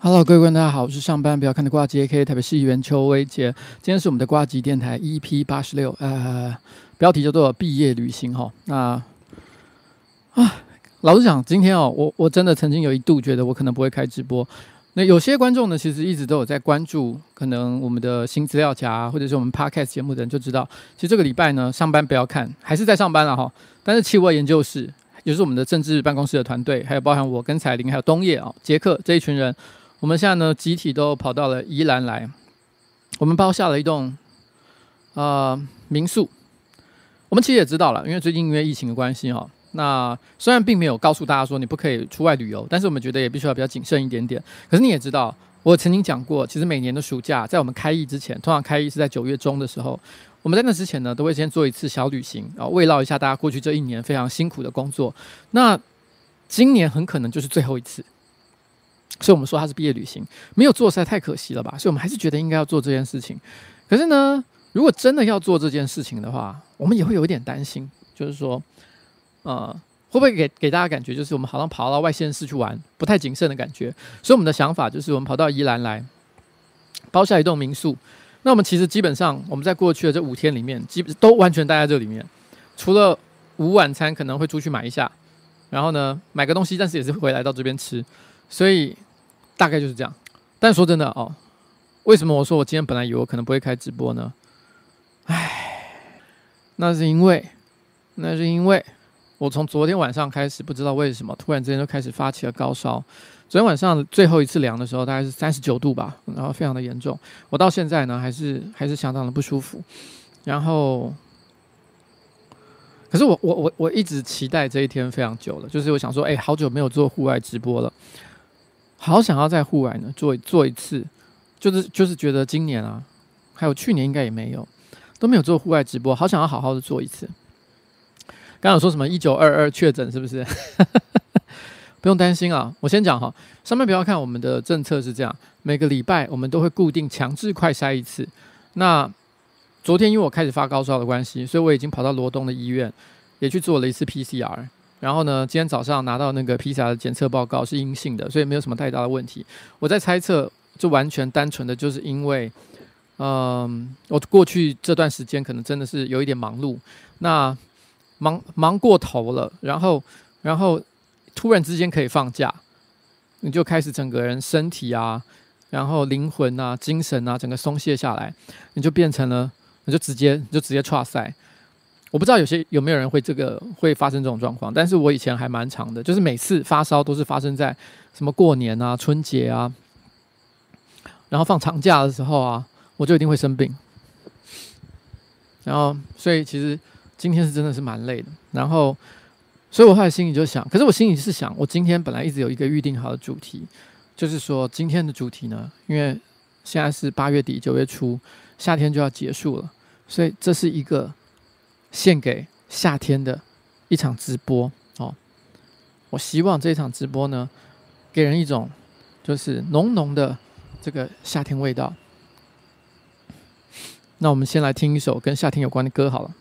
Hello，各位观众，大家好，我是上班不要看的呱吉 AK 台北市议员邱威杰。今天是我们的呱吉电台 EP 八十六，呃，标题叫做毕业旅行哈。那啊，老实讲，今天哦，我我真的曾经有一度觉得我可能不会开直播。那有些观众呢，其实一直都有在关注，可能我们的新资料夹或者是我们 Podcast 节目的人就知道，其实这个礼拜呢，上班不要看，还是在上班了哈。但是气味研究室，也是我们的政治办公室的团队，还有包含我跟彩玲，还有东叶啊、杰克这一群人，我们现在呢集体都跑到了宜兰来，我们包下了一栋呃民宿。我们其实也知道了，因为最近因为疫情的关系哈。那虽然并没有告诉大家说你不可以出外旅游，但是我们觉得也必须要比较谨慎一点点。可是你也知道，我曾经讲过，其实每年的暑假，在我们开业之前，通常开业是在九月中的时候，我们在那之前呢，都会先做一次小旅行啊，慰劳一下大家过去这一年非常辛苦的工作。那今年很可能就是最后一次，所以我们说它是毕业旅行，没有做实在太可惜了吧？所以我们还是觉得应该要做这件事情。可是呢，如果真的要做这件事情的话，我们也会有一点担心，就是说。呃，会不会给给大家感觉就是我们好像跑到外县市去玩，不太谨慎的感觉？所以我们的想法就是，我们跑到宜兰来，包下一栋民宿。那我们其实基本上我们在过去的这五天里面，基本都完全待在这里面，除了午晚餐可能会出去买一下，然后呢买个东西，但是也是回来到这边吃。所以大概就是这样。但说真的哦，为什么我说我今天本来以为我可能不会开直播呢？唉，那是因为，那是因为。我从昨天晚上开始，不知道为什么，突然之间就开始发起了高烧。昨天晚上最后一次量的时候，大概是三十九度吧，然后非常的严重。我到现在呢，还是还是相当的不舒服。然后，可是我我我我一直期待这一天非常久了，就是我想说，哎，好久没有做户外直播了，好想要在户外呢做做一次，就是就是觉得今年啊，还有去年应该也没有都没有做户外直播，好想要好好的做一次。刚刚有说什么一九二二确诊是不是？不用担心啊，我先讲哈。上面不要看我们的政策是这样，每个礼拜我们都会固定强制快筛一次。那昨天因为我开始发高烧的关系，所以我已经跑到罗东的医院也去做了一次 PCR。然后呢，今天早上拿到那个 PCR 的检测报告是阴性的，所以没有什么太大的问题。我在猜测，就完全单纯的就是因为，嗯，我过去这段时间可能真的是有一点忙碌。那忙忙过头了，然后，然后突然之间可以放假，你就开始整个人身体啊，然后灵魂啊、精神啊，整个松懈下来，你就变成了，你就直接你就直接剉赛。我不知道有些有没有人会这个会发生这种状况，但是我以前还蛮长的，就是每次发烧都是发生在什么过年啊、春节啊，然后放长假的时候啊，我就一定会生病。然后，所以其实。今天是真的是蛮累的，然后，所以我后来心里就想，可是我心里是想，我今天本来一直有一个预定好的主题，就是说今天的主题呢，因为现在是八月底九月初，夏天就要结束了，所以这是一个献给夏天的一场直播哦。我希望这一场直播呢，给人一种就是浓浓的这个夏天味道。那我们先来听一首跟夏天有关的歌好了。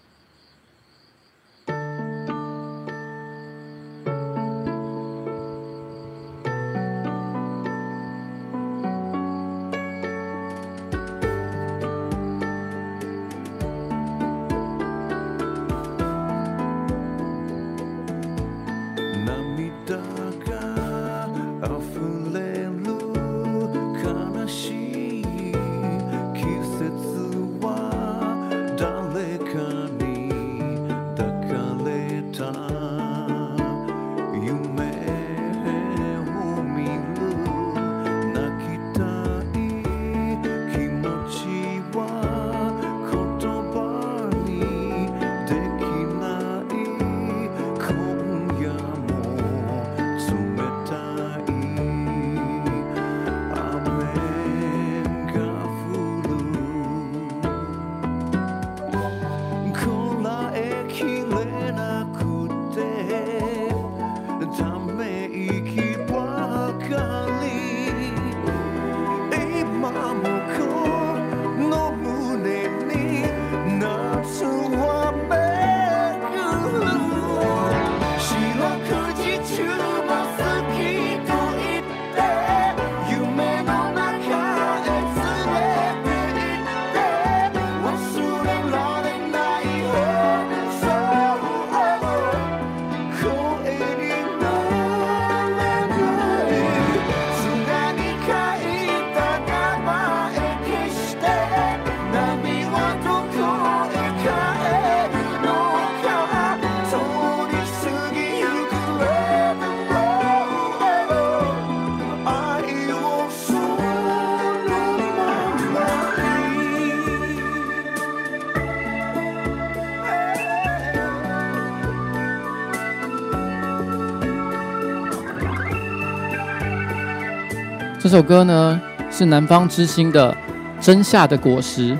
这首歌呢是南方之星的《真夏的果实》。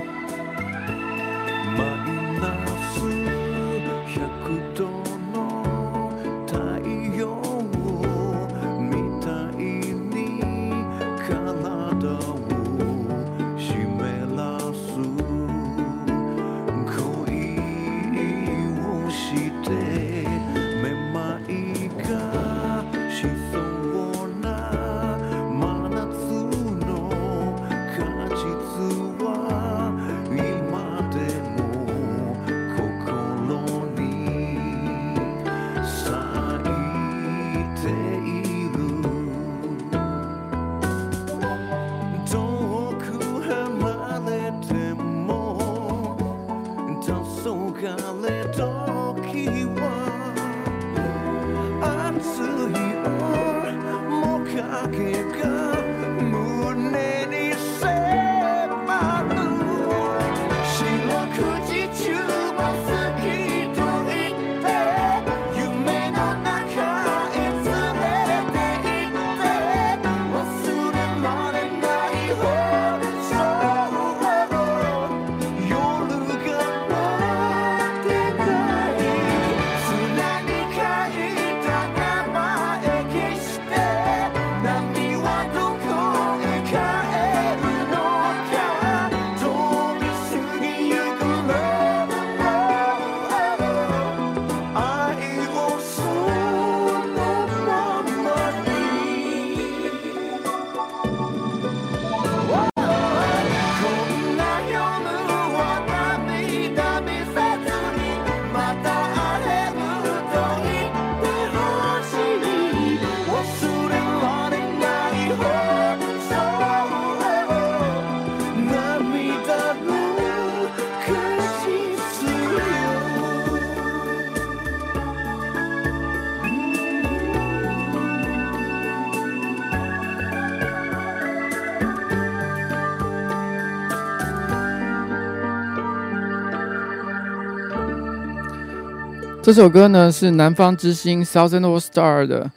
这首歌呢是南方之星 Thousand Old Star 的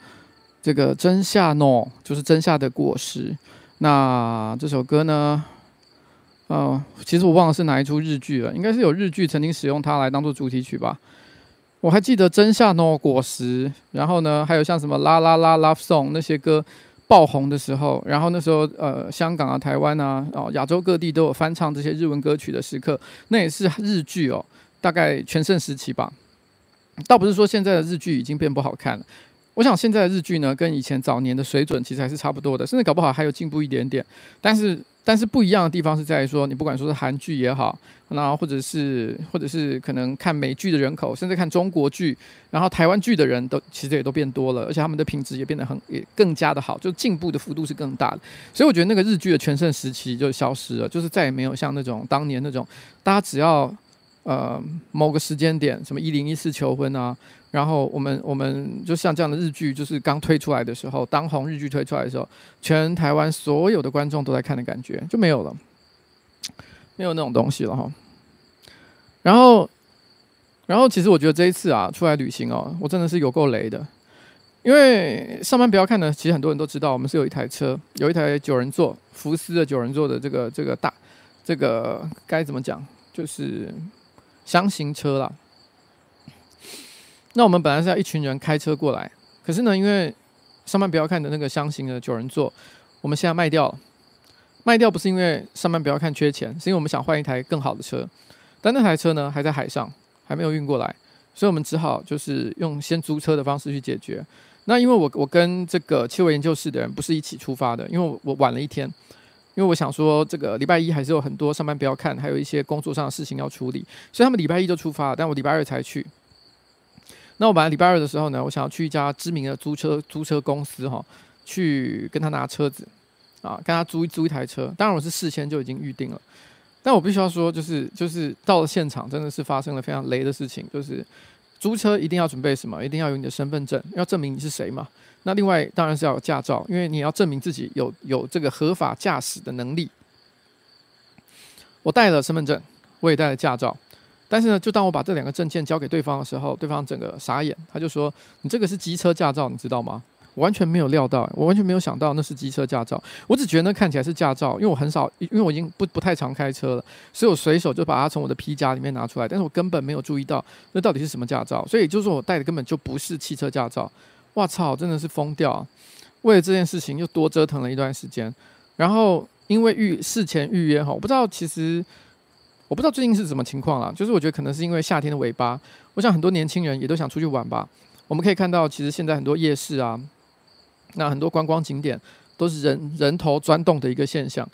这个真夏诺，就是真夏的果实。那这首歌呢，呃，其实我忘了是哪一出日剧了，应该是有日剧曾经使用它来当做主题曲吧。我还记得真夏诺果实，然后呢，还有像什么啦啦啦 Love Song 那些歌爆红的时候，然后那时候呃，香港啊、台湾啊、哦亚洲各地都有翻唱这些日文歌曲的时刻，那也是日剧哦，大概全盛时期吧。倒不是说现在的日剧已经变不好看了，我想现在的日剧呢，跟以前早年的水准其实还是差不多的，甚至搞不好还有进步一点点。但是，但是不一样的地方是在于说，你不管说是韩剧也好，那或者是或者是可能看美剧的人口，甚至看中国剧，然后台湾剧的人都其实也都变多了，而且他们的品质也变得很也更加的好，就进步的幅度是更大的。所以我觉得那个日剧的全盛时期就消失了，就是再也没有像那种当年那种大家只要。呃，某个时间点，什么一零一四求婚啊，然后我们我们就像这样的日剧，就是刚推出来的时候，当红日剧推出来的时候，全台湾所有的观众都在看的感觉就没有了，没有那种东西了哈。然后，然后其实我觉得这一次啊，出来旅行哦，我真的是有够雷的，因为上班不要看的，其实很多人都知道，我们是有一台车，有一台九人座福斯的九人座的这个这个大，这个该怎么讲，就是。厢型车啦，那我们本来是要一群人开车过来，可是呢，因为上班不要看的那个箱型的九人座，我们现在卖掉了。卖掉不是因为上班不要看缺钱，是因为我们想换一台更好的车，但那台车呢还在海上，还没有运过来，所以我们只好就是用先租车的方式去解决。那因为我我跟这个企划研究室的人不是一起出发的，因为我晚了一天。因为我想说，这个礼拜一还是有很多上班不要看，还有一些工作上的事情要处理，所以他们礼拜一就出发了，但我礼拜二才去。那我本来礼拜二的时候呢，我想要去一家知名的租车租车公司哈，去跟他拿车子啊，跟他租一租一台车。当然我是事先就已经预定了，但我必须要说，就是就是到了现场，真的是发生了非常雷的事情，就是租车一定要准备什么？一定要有你的身份证，要证明你是谁嘛。那另外当然是要有驾照，因为你要证明自己有有这个合法驾驶的能力。我带了身份证，我也带了驾照，但是呢，就当我把这两个证件交给对方的时候，对方整个傻眼，他就说：“你这个是机车驾照，你知道吗？”我完全没有料到，我完全没有想到那是机车驾照。我只觉得那看起来是驾照，因为我很少，因为我已经不不太常开车了，所以我随手就把它从我的皮夹里面拿出来。但是我根本没有注意到那到底是什么驾照，所以就是说我带的根本就不是汽车驾照。哇操，真的是疯掉！为了这件事情又多折腾了一段时间。然后因为预事前预约哈，我不知道其实我不知道最近是什么情况啦，就是我觉得可能是因为夏天的尾巴，我想很多年轻人也都想出去玩吧。我们可以看到，其实现在很多夜市啊。那很多观光景点都是人人头钻动的一个现象。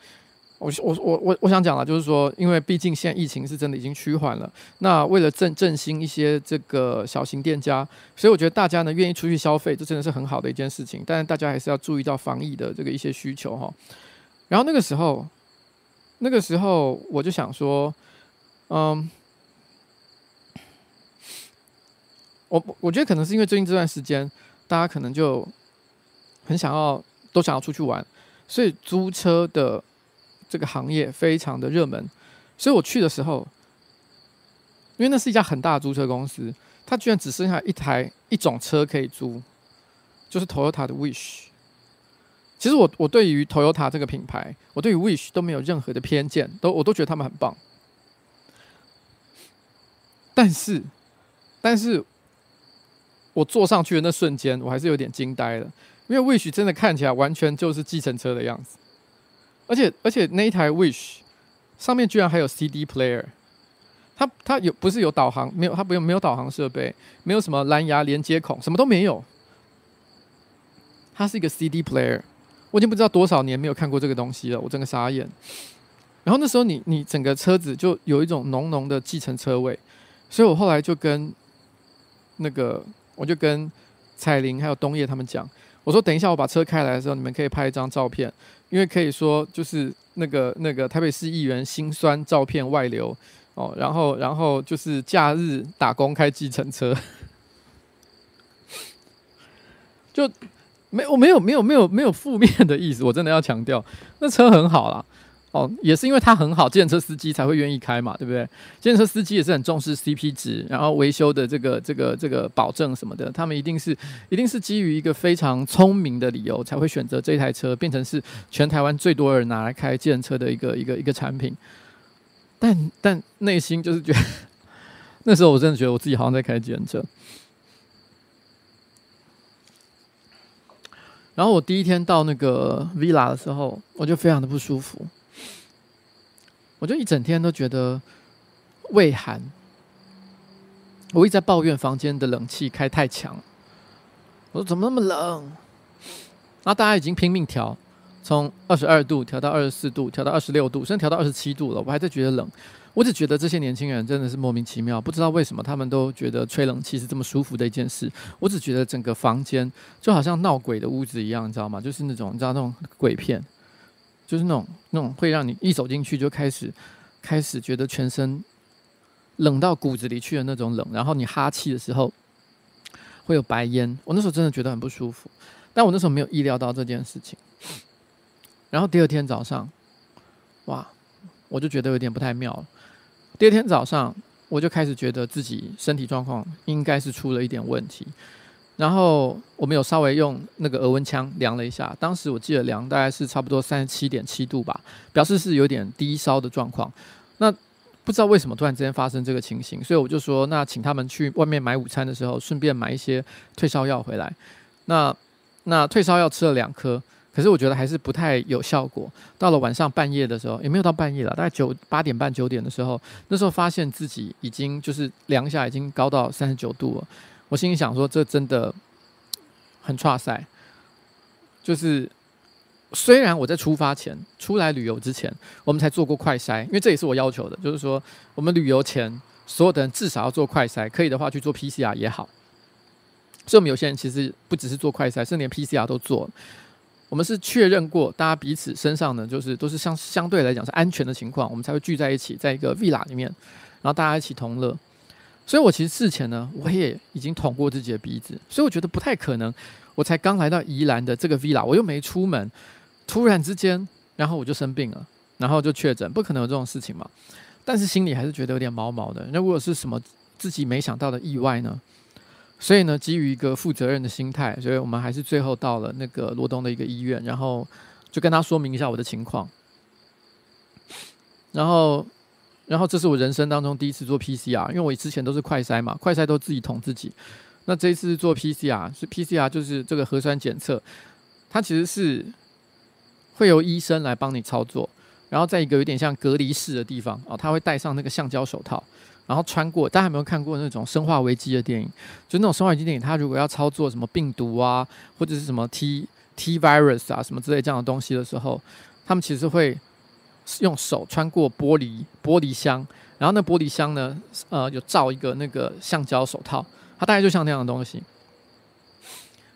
我我我我我想讲了，就是说，因为毕竟现在疫情是真的已经趋缓了。那为了振振兴一些这个小型店家，所以我觉得大家呢愿意出去消费，这真的是很好的一件事情。但是大家还是要注意到防疫的这个一些需求哈。然后那个时候，那个时候我就想说，嗯，我我觉得可能是因为最近这段时间，大家可能就。很想要，都想要出去玩，所以租车的这个行业非常的热门。所以我去的时候，因为那是一家很大的租车公司，它居然只剩下一台一种车可以租，就是 Toyota 的 Wish。其实我我对于 Toyota 这个品牌，我对于 Wish 都没有任何的偏见，都我都觉得他们很棒。但是，但是我坐上去的那瞬间，我还是有点惊呆了。因为 Wish 真的看起来完全就是计程车的样子，而且而且那一台 Wish 上面居然还有 CD player，它它有不是有导航没有？它不用没有导航设备，没有什么蓝牙连接孔，什么都没有。它是一个 CD player，我已经不知道多少年没有看过这个东西了，我整个傻眼。然后那时候你你整个车子就有一种浓浓的计程车味，所以我后来就跟那个我就跟彩玲还有东叶他们讲。我说等一下，我把车开来的时候，你们可以拍一张照片，因为可以说就是那个那个台北市议员心酸照片外流哦，然后然后就是假日打工开计程车，就没我没有没有没有没有负面的意思，我真的要强调，那车很好啦。哦，也是因为它很好，计程车司机才会愿意开嘛，对不对？计程车司机也是很重视 CP 值，然后维修的这个这个这个保证什么的，他们一定是一定是基于一个非常聪明的理由才会选择这台车，变成是全台湾最多人拿来开计程车的一个一个一个产品。但但内心就是觉得，那时候我真的觉得我自己好像在开计程车。然后我第一天到那个 Villa 的时候，我就非常的不舒服。我就一整天都觉得胃寒，我一直在抱怨房间的冷气开太强。我说怎么那么冷？然后大家已经拼命调，从二十二度调到二十四度，调到二十六度，甚至调到二十七度了，我还在觉得冷。我只觉得这些年轻人真的是莫名其妙，不知道为什么他们都觉得吹冷气是这么舒服的一件事。我只觉得整个房间就好像闹鬼的屋子一样，你知道吗？就是那种你知道那种鬼片。就是那种那种会让你一走进去就开始开始觉得全身冷到骨子里去的那种冷，然后你哈气的时候会有白烟。我那时候真的觉得很不舒服，但我那时候没有意料到这件事情。然后第二天早上，哇，我就觉得有点不太妙了。第二天早上我就开始觉得自己身体状况应该是出了一点问题。然后我们有稍微用那个额温枪量了一下，当时我记得量大概是差不多三十七点七度吧，表示是有点低烧的状况。那不知道为什么突然之间发生这个情形，所以我就说，那请他们去外面买午餐的时候，顺便买一些退烧药回来。那那退烧药吃了两颗，可是我觉得还是不太有效果。到了晚上半夜的时候，也没有到半夜了，大概九八点半九点的时候，那时候发现自己已经就是量一下已经高到三十九度了。我心里想说，这真的很差赛。就是虽然我在出发前、出来旅游之前，我们才做过快筛，因为这也是我要求的，就是说我们旅游前所有的人至少要做快筛，可以的话去做 PCR 也好。所以我们有些人其实不只是做快筛，甚至连 PCR 都做。我们是确认过大家彼此身上呢，就是都是相相对来讲是安全的情况，我们才会聚在一起，在一个 Villa 里面，然后大家一起同乐。所以，我其实事前呢，我也已经捅过自己的鼻子，所以我觉得不太可能。我才刚来到宜兰的这个 villa，我又没出门，突然之间，然后我就生病了，然后就确诊，不可能有这种事情嘛。但是心里还是觉得有点毛毛的。那如果是什么自己没想到的意外呢？所以呢，基于一个负责任的心态，所以我们还是最后到了那个罗东的一个医院，然后就跟他说明一下我的情况。然后，然后这是我人生当中第一次做 PCR，因为我之前都是快筛嘛，快筛都自己捅自己。那这一次做 PCR，是 PCR 就是这个核酸检测，它其实是会由医生来帮你操作，然后在一个有点像隔离室的地方啊，他会戴上那个橡胶手套。然后穿过，大家有没有看过那种生化危机的电影？就那种生化危机电影，它如果要操作什么病毒啊，或者是什么 T T virus 啊，什么之类这样的东西的时候，他们其实会用手穿过玻璃玻璃箱，然后那玻璃箱呢，呃，有罩一个那个橡胶手套，它大概就像那样的东西。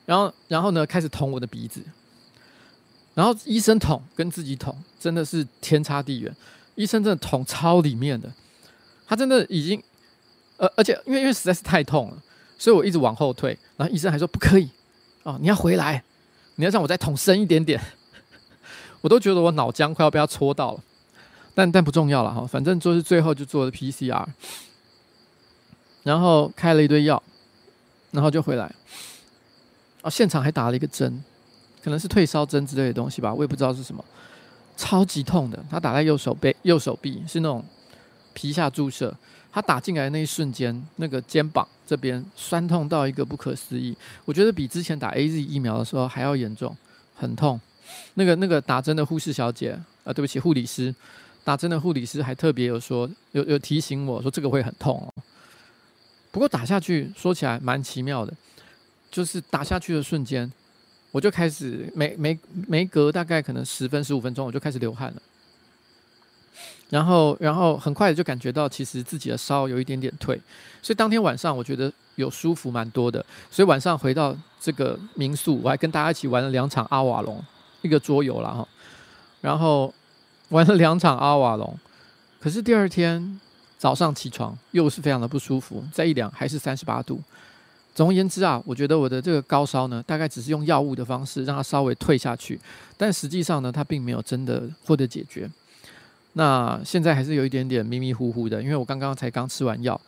然后，然后呢，开始捅我的鼻子，然后医生捅跟自己捅真的是天差地远，医生真的捅超里面的。他真的已经，呃，而且因为因为实在是太痛了，所以我一直往后退。然后医生还说不可以，哦，你要回来，你要让我再捅深一点点。我都觉得我脑浆快要被他戳到了，但但不重要了哈，反正就是最后就做了 PCR，然后开了一堆药，然后就回来。哦，现场还打了一个针，可能是退烧针之类的东西吧，我也不知道是什么，超级痛的。他打在右手背，右手臂是那种。皮下注射，他打进来的那一瞬间，那个肩膀这边酸痛到一个不可思议。我觉得比之前打 AZ 疫苗的时候还要严重，很痛。那个那个打针的护士小姐，啊，对不起，护理师，打针的护理师还特别有说，有有提醒我说这个会很痛哦。不过打下去说起来蛮奇妙的，就是打下去的瞬间，我就开始没没没隔大概可能十分十五分钟，我就开始流汗了。然后，然后很快就感觉到，其实自己的烧有一点点退，所以当天晚上我觉得有舒服蛮多的。所以晚上回到这个民宿，我还跟大家一起玩了两场阿瓦隆，一个桌游了哈。然后玩了两场阿瓦隆，可是第二天早上起床又是非常的不舒服，再一量还是三十八度。总而言之啊，我觉得我的这个高烧呢，大概只是用药物的方式让它稍微退下去，但实际上呢，它并没有真的获得解决。那现在还是有一点点迷迷糊糊的，因为我刚刚才刚吃完药。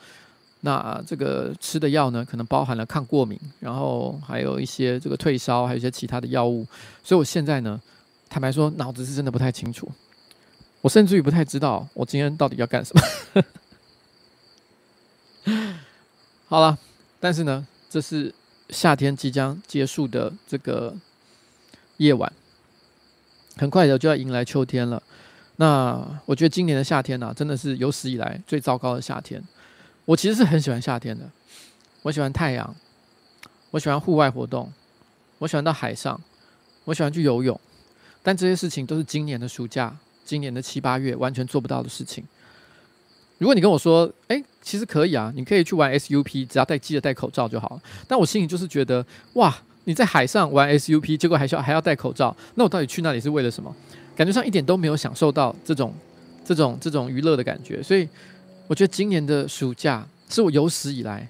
那这个吃的药呢，可能包含了抗过敏，然后还有一些这个退烧，还有一些其他的药物。所以我现在呢，坦白说，脑子是真的不太清楚。我甚至于不太知道我今天到底要干什么。好了，但是呢，这是夏天即将结束的这个夜晚，很快的就要迎来秋天了。那我觉得今年的夏天呢、啊，真的是有史以来最糟糕的夏天。我其实是很喜欢夏天的，我喜欢太阳，我喜欢户外活动，我喜欢到海上，我喜欢去游泳。但这些事情都是今年的暑假、今年的七八月完全做不到的事情。如果你跟我说，哎，其实可以啊，你可以去玩 SUP，只要戴记得戴口罩就好。但我心里就是觉得，哇，你在海上玩 SUP，结果还需要还要戴口罩，那我到底去那里是为了什么？感觉上一点都没有享受到这种、这种、这种娱乐的感觉，所以我觉得今年的暑假是我有史以来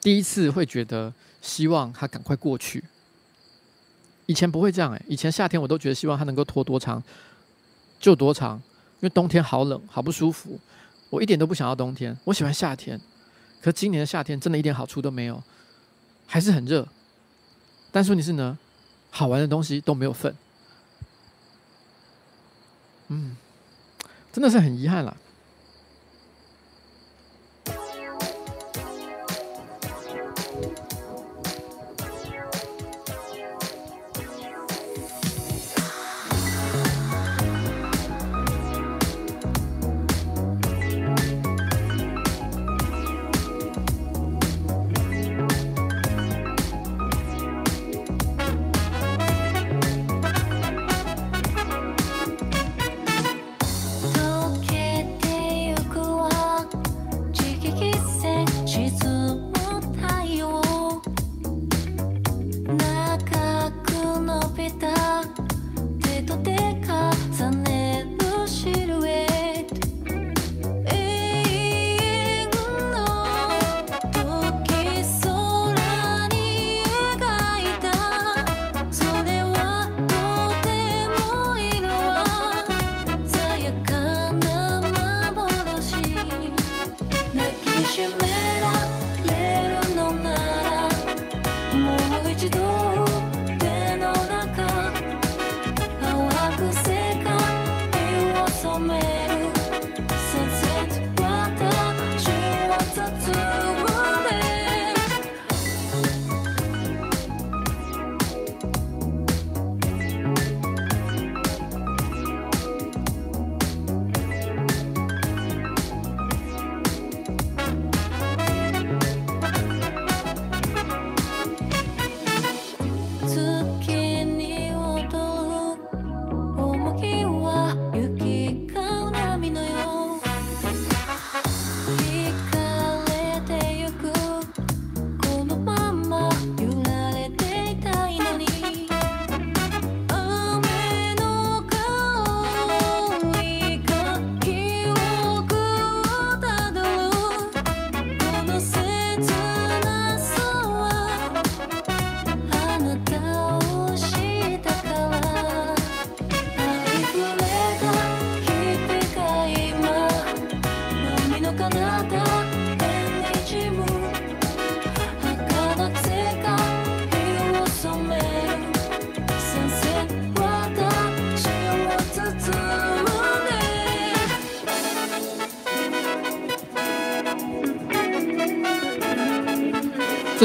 第一次会觉得希望它赶快过去。以前不会这样哎，以前夏天我都觉得希望它能够拖多长就多长，因为冬天好冷好不舒服，我一点都不想要冬天，我喜欢夏天。可今年的夏天真的一点好处都没有，还是很热。但是问题是呢，好玩的东西都没有份。嗯，真的是很遗憾了。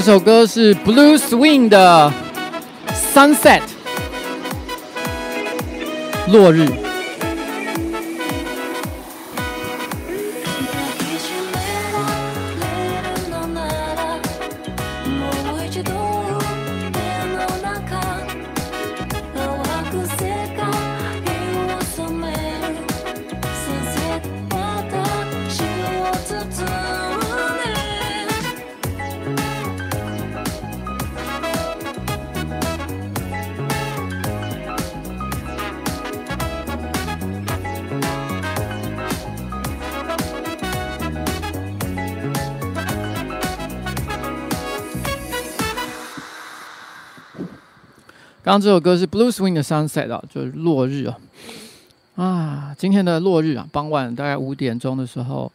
这首歌是 Blue Swing 的 Sunset 落日。刚刚这首歌是 Blue Swing 的 Sunset 啊，就是落日啊。啊，今天的落日啊，傍晚大概五点钟的时候，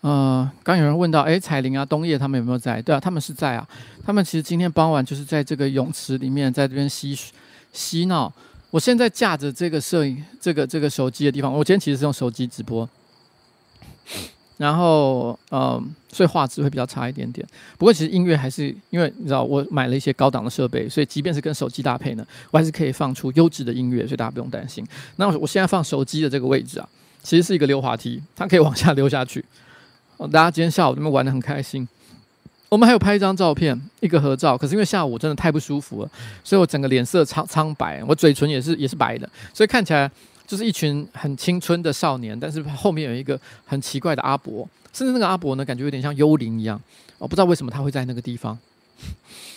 呃，刚有人问到，哎，彩玲啊、东叶他们有没有在？对啊，他们是在啊。他们其实今天傍晚就是在这个泳池里面，在这边嬉嬉闹。我现在架着这个摄影、这个这个手机的地方，我今天其实是用手机直播。然后，嗯，所以画质会比较差一点点。不过，其实音乐还是因为你知道，我买了一些高档的设备，所以即便是跟手机搭配呢，我还是可以放出优质的音乐，所以大家不用担心。那我现在放手机的这个位置啊，其实是一个溜滑梯，它可以往下溜下去。大家今天下午这边玩得很开心。我们还有拍一张照片，一个合照。可是因为下午真的太不舒服了，所以我整个脸色苍苍白，我嘴唇也是也是白的，所以看起来。就是一群很青春的少年，但是后面有一个很奇怪的阿伯，甚至那个阿伯呢，感觉有点像幽灵一样。我不知道为什么他会在那个地方。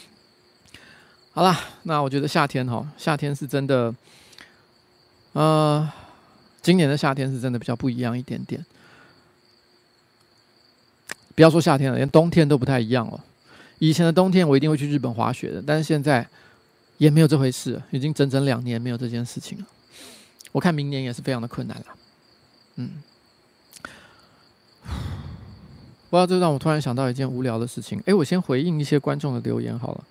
好啦，那我觉得夏天哈，夏天是真的，呃，今年的夏天是真的比较不一样一点点。不要说夏天了，连冬天都不太一样了。以前的冬天我一定会去日本滑雪的，但是现在也没有这回事，已经整整两年没有这件事情了。我看明年也是非常的困难了，嗯，不知道这让我突然想到一件无聊的事情。诶，我先回应一些观众的留言好了，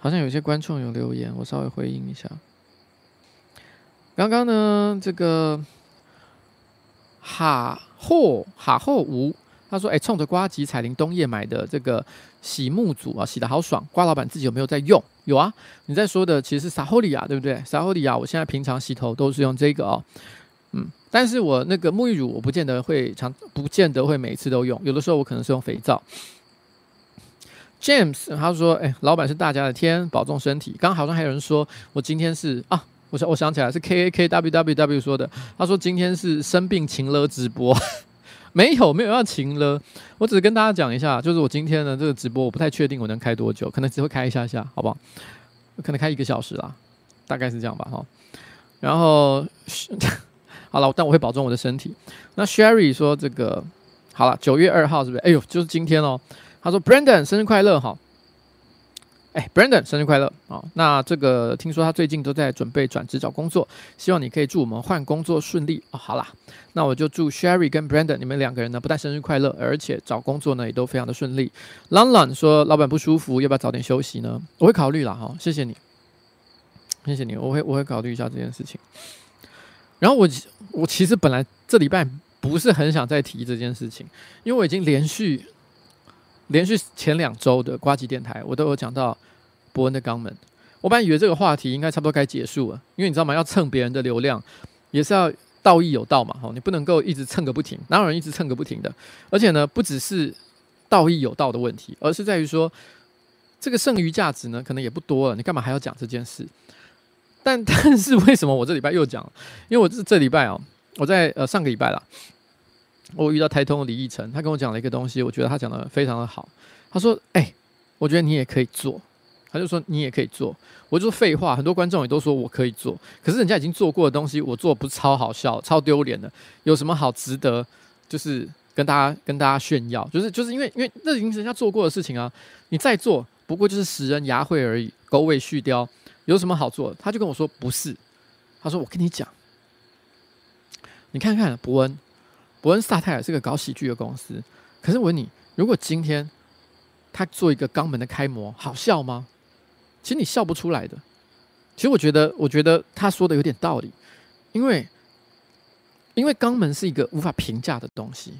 好像有些观众有留言，我稍微回应一下。刚刚呢，这个哈霍哈霍吴。他说：“哎，冲着瓜吉彩铃冬叶买的这个洗沐组啊，洗得好爽。瓜老板自己有没有在用？有啊，你在说的其实是萨霍利亚，对不对？萨霍利亚，我现在平常洗头都是用这个哦。嗯，但是我那个沐浴乳我不见得会常，不见得会每次都用，有的时候我可能是用肥皂。James 他说：哎，老板是大家的天，保重身体。刚刚好像还有人说我今天是啊，我想我想起来是 K A K W W W 说的，他说今天是生病情了直播。”没有没有要停了，我只是跟大家讲一下，就是我今天的这个直播，我不太确定我能开多久，可能只会开一下下，好不好？可能开一个小时啦，大概是这样吧，哈。然后 好了，但我会保重我的身体。那 Sherry 说这个好了，九月二号是不是？哎呦，就是今天哦。他说 Brandon 生日快乐，哈。哎，Brandon，生日快乐啊，那这个听说他最近都在准备转职找工作，希望你可以祝我们换工作顺利哦。好啦，那我就祝 Sherry 跟 Brandon 你们两个人呢，不但生日快乐，而且找工作呢也都非常的顺利。Lan Lan 说老板不舒服，要不要早点休息呢？我会考虑啦，哈，谢谢你，谢谢你，我会我会考虑一下这件事情。然后我我其实本来这礼拜不是很想再提这件事情，因为我已经连续连续前两周的瓜吉电台，我都有讲到伯恩的肛门。我本来以为这个话题应该差不多该结束了，因为你知道吗？要蹭别人的流量，也是要道义有道嘛，吼，你不能够一直蹭个不停，哪有人一直蹭个不停的？而且呢，不只是道义有道的问题，而是在于说，这个剩余价值呢，可能也不多了，你干嘛还要讲这件事？但但是为什么我这礼拜又讲？因为我这这礼拜哦，我在呃上个礼拜啦，我遇到台通的李义成，他跟我讲了一个东西，我觉得他讲的非常的好。他说：“哎、我觉得你也可以做。”他就说：“你也可以做。”我就说：“废话，很多观众也都说我可以做，可是人家已经做过的东西，我做不是超好笑、超丢脸的，有什么好值得就是跟大家跟大家炫耀？就是就是因为因为那已经是人家做过的事情啊，你再做不过就是使人牙慧而已，狗尾续貂。”有什么好做？他就跟我说不是，他说我跟你讲，你看看伯恩，伯恩萨泰尔是个搞喜剧的公司，可是我问你，如果今天他做一个肛门的开模，好笑吗？其实你笑不出来的。其实我觉得，我觉得他说的有点道理，因为因为肛门是一个无法评价的东西，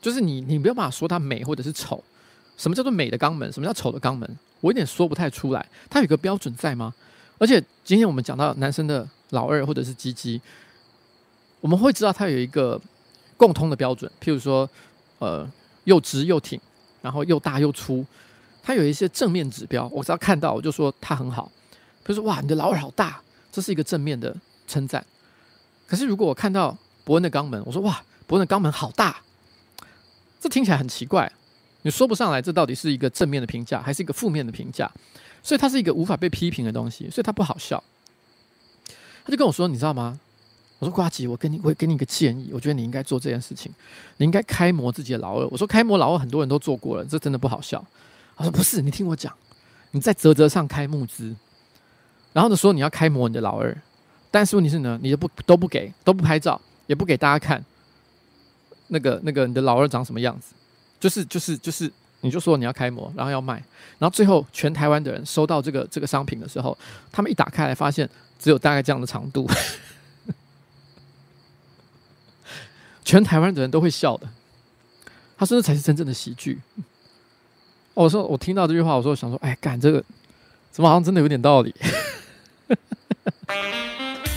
就是你你没有办法说它美或者是丑。什么叫做美的肛门？什么叫丑的肛门？我有点说不太出来。它有一个标准在吗？而且今天我们讲到男生的老二或者是鸡鸡，我们会知道它有一个共通的标准，譬如说，呃，又直又挺，然后又大又粗，它有一些正面指标。我只要看到，我就说它很好。比如说，哇，你的老二好大，这是一个正面的称赞。可是如果我看到伯恩的肛门，我说哇，伯恩的肛门好大，这听起来很奇怪。你说不上来，这到底是一个正面的评价，还是一个负面的评价？所以它是一个无法被批评的东西，所以它不好笑。他就跟我说：“你知道吗？”我说：“瓜吉，我跟你，我给你一个建议，我觉得你应该做这件事情，你应该开模自己的老二。”我说：“开模老二很多人都做过了，这真的不好笑。”他说：“不是，你听我讲，你在泽泽上开募资，然后呢说你要开模你的老二，但是问题是呢，你都不都不给，都不拍照，也不给大家看，那个那个你的老二长什么样子。”就是就是就是，你就说你要开模，然后要卖，然后最后全台湾的人收到这个这个商品的时候，他们一打开来发现只有大概这样的长度，全台湾的人都会笑的。他说这才是真正的喜剧。我说我听到这句话，我说我想说，哎，干这个，怎么好像真的有点道理。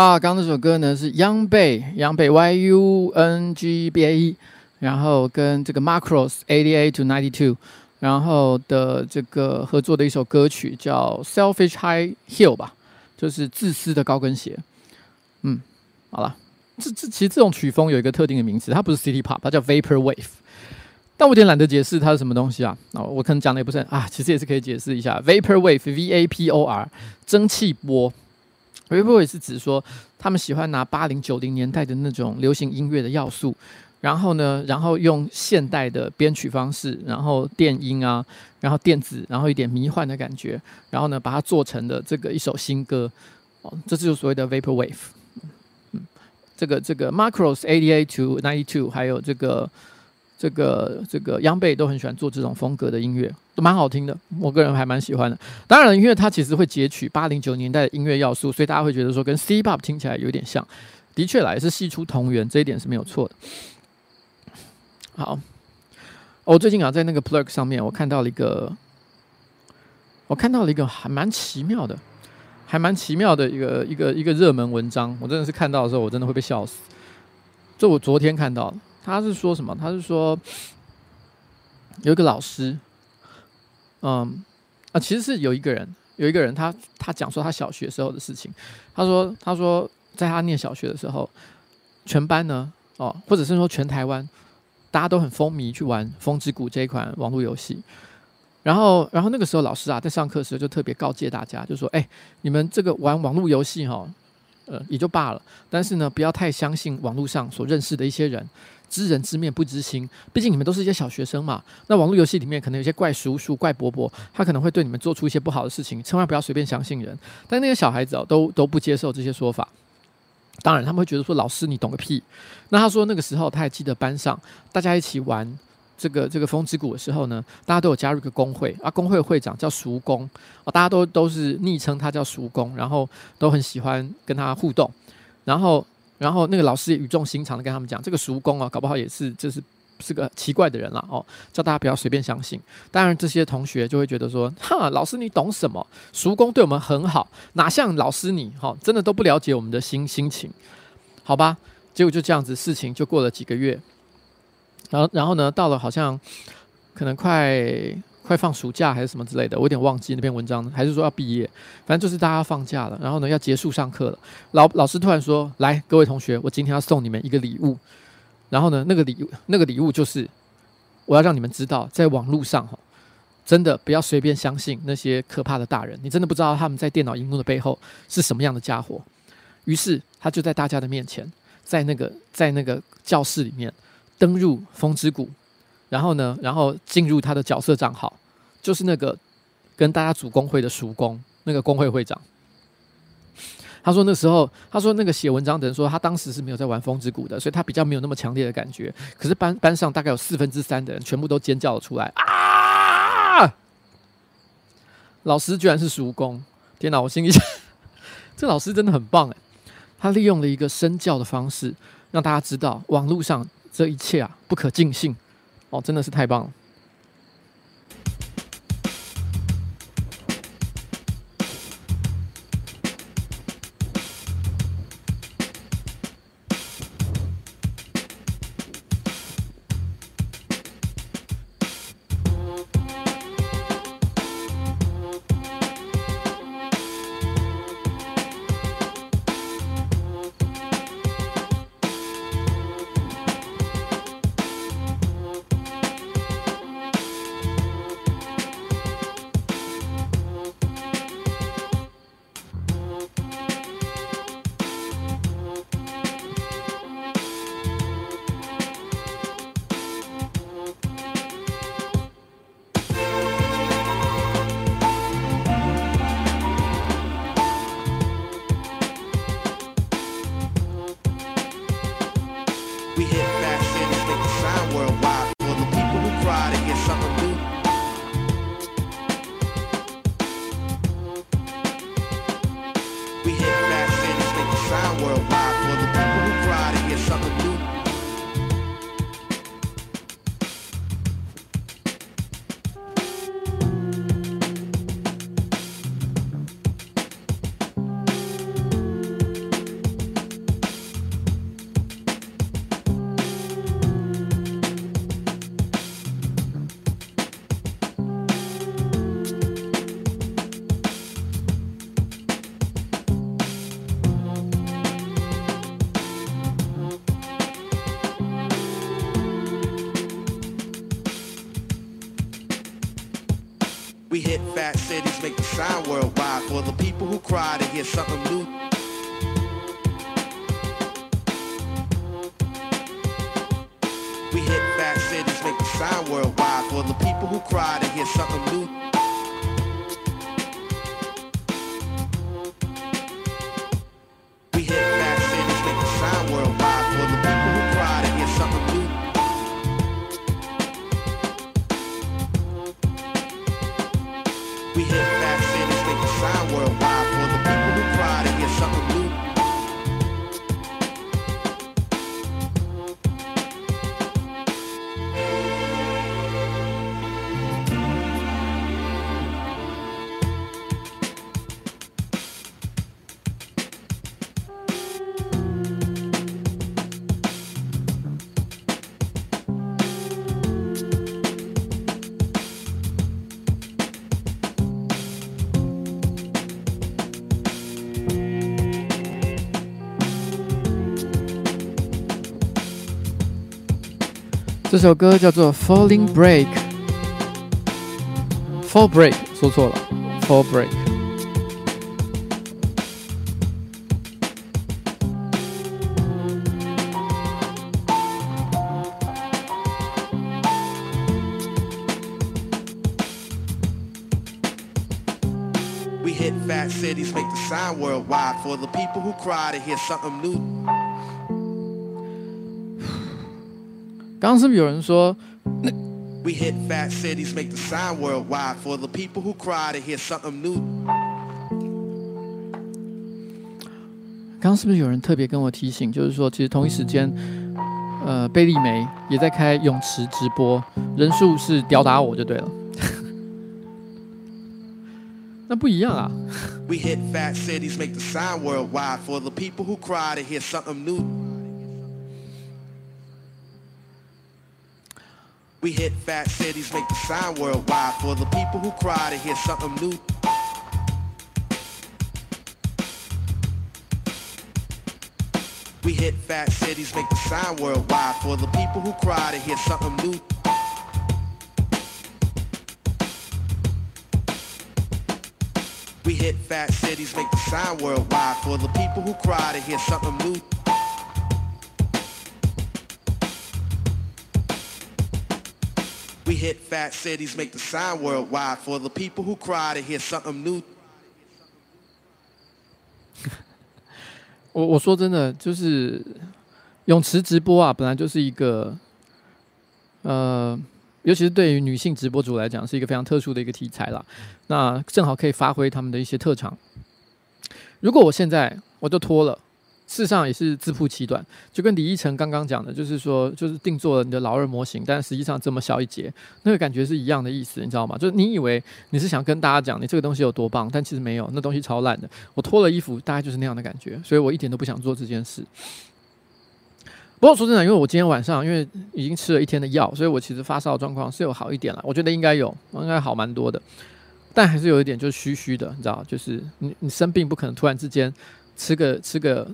啊，刚刚那首歌呢是 Young Bae，Young Bae Y U N G B A E，然后跟这个 Macros Eighty Eight to Ninety Two，然后的这个合作的一首歌曲叫 Selfish High Heel 吧，就是自私的高跟鞋。嗯，好了，这这其实这种曲风有一个特定的名词，它不是 City Pop，它叫 Vapor Wave。但我有点懒得解释它是什么东西啊。哦，我可能讲的也不是很啊，其实也是可以解释一下 Vapor Wave V A P O R，蒸汽波。Vapor Wave 是指说，他们喜欢拿八零九零年代的那种流行音乐的要素，然后呢，然后用现代的编曲方式，然后电音啊，然后电子，然后一点迷幻的感觉，然后呢，把它做成的这个一首新歌，哦，这就是所谓的 Vapor Wave。嗯，这个这个 Macros Eighty Eight to Ninety Two，还有这个。这个这个央贝都很喜欢做这种风格的音乐，都蛮好听的，我个人还蛮喜欢的。当然，因为它其实会截取八零九年代的音乐要素，所以大家会觉得说跟 C-pop 听起来有点像。的确来是系出同源，这一点是没有错的。好，我最近啊在那个 Plurk 上面，我看到了一个，我看到了一个还蛮奇妙的，还蛮奇妙的一个一个一个热门文章。我真的是看到的时候，我真的会被笑死。这我昨天看到的。他是说什么？他是说有一个老师，嗯啊，其实是有一个人，有一个人他，他讲说他小学时候的事情。他说，他说在他念小学的时候，全班呢，哦，或者是说全台湾，大家都很风靡去玩《风之谷》这一款网络游戏。然后，然后那个时候老师啊，在上课的时候就特别告诫大家，就说：“哎，你们这个玩网络游戏哈，呃，也就罢了，但是呢，不要太相信网络上所认识的一些人。”知人知面不知心，毕竟你们都是一些小学生嘛。那网络游戏里面可能有些怪叔叔、怪伯伯，他可能会对你们做出一些不好的事情，千万不要随便相信人。但那些小孩子哦，都都不接受这些说法。当然，他们会觉得说：“老师，你懂个屁。”那他说那个时候他还记得班上大家一起玩这个这个风之谷的时候呢，大家都有加入一个工会啊，工会会长叫叔公啊，大家都都是昵称他叫叔公，然后都很喜欢跟他互动，然后。然后那个老师也语重心长的跟他们讲，这个叔公啊，搞不好也是就是是个奇怪的人了哦，叫大家不要随便相信。当然这些同学就会觉得说，哈，老师你懂什么？叔公对我们很好，哪像老师你哈、哦，真的都不了解我们的心心情，好吧？结果就这样子，事情就过了几个月，然后然后呢，到了好像可能快。快放暑假还是什么之类的，我有点忘记那篇文章，还是说要毕业，反正就是大家放假了，然后呢要结束上课了。老老师突然说：“来，各位同学，我今天要送你们一个礼物。”然后呢，那个礼那个礼物就是我要让你们知道，在网络上哈，真的不要随便相信那些可怕的大人，你真的不知道他们在电脑荧幕的背后是什么样的家伙。于是他就在大家的面前，在那个在那个教室里面登入风之谷，然后呢，然后进入他的角色账号。就是那个跟大家组工会的叔公，那个工会会长。他说那时候，他说那个写文章的人说，他当时是没有在玩风之谷的，所以他比较没有那么强烈的感觉。可是班班上大概有四分之三的人全部都尖叫了出来啊！老师居然是叔公！天哪，我心里想，这老师真的很棒哎！他利用了一个身教的方式，让大家知道网络上这一切啊不可尽信哦，真的是太棒了。Make the sound worldwide for the people who cry to hear something new. We hit fat cities, make the sound worldwide for the people who cry to hear something new. 这首歌叫做《Falling Break》，Fall Break 说错了，Fall Break。 We hit fat cities, make the sound worldwide for the people who cry to hear something new. 刚刚是不是有人说 We hit fat cities, make the sound worldwide for the people who cry to hear something new. 刚刚是不是有人特别跟我提醒，就是说，其实同一时间，呃，贝利梅也在开泳池直播，人数是吊打我就对了。那不一样啊！We hit fat cities, make the sound worldwide for the people who cry to hear something new. We hit fat cities, make the sign worldwide for the people who cry to hear something new. We hit fat cities, make the sign worldwide for the people who cry to hear something new. We hit fat cities, make the sound worldwide for the people who cry to hear something new. Hit fat cities, make the sound worldwide for the people who cry to hear something new. 我我说真的，就是泳池直播啊，本来就是一个，呃，尤其是对于女性直播主来讲，是一个非常特殊的一个题材啦。那正好可以发挥他们的一些特长。如果我现在我就脱了，事实上也是自曝其短，就跟李依晨刚刚讲的，就是说，就是定做了你的老二模型，但实际上这么小一截，那个感觉是一样的意思，你知道吗？就是你以为你是想跟大家讲你这个东西有多棒，但其实没有，那东西超烂的。我脱了衣服，大概就是那样的感觉，所以我一点都不想做这件事。不过说真的，因为我今天晚上因为已经吃了一天的药，所以我其实发烧状况是有好一点了，我觉得应该有，应该好蛮多的，但还是有一点就是虚虚的，你知道，就是你你生病不可能突然之间吃个吃个。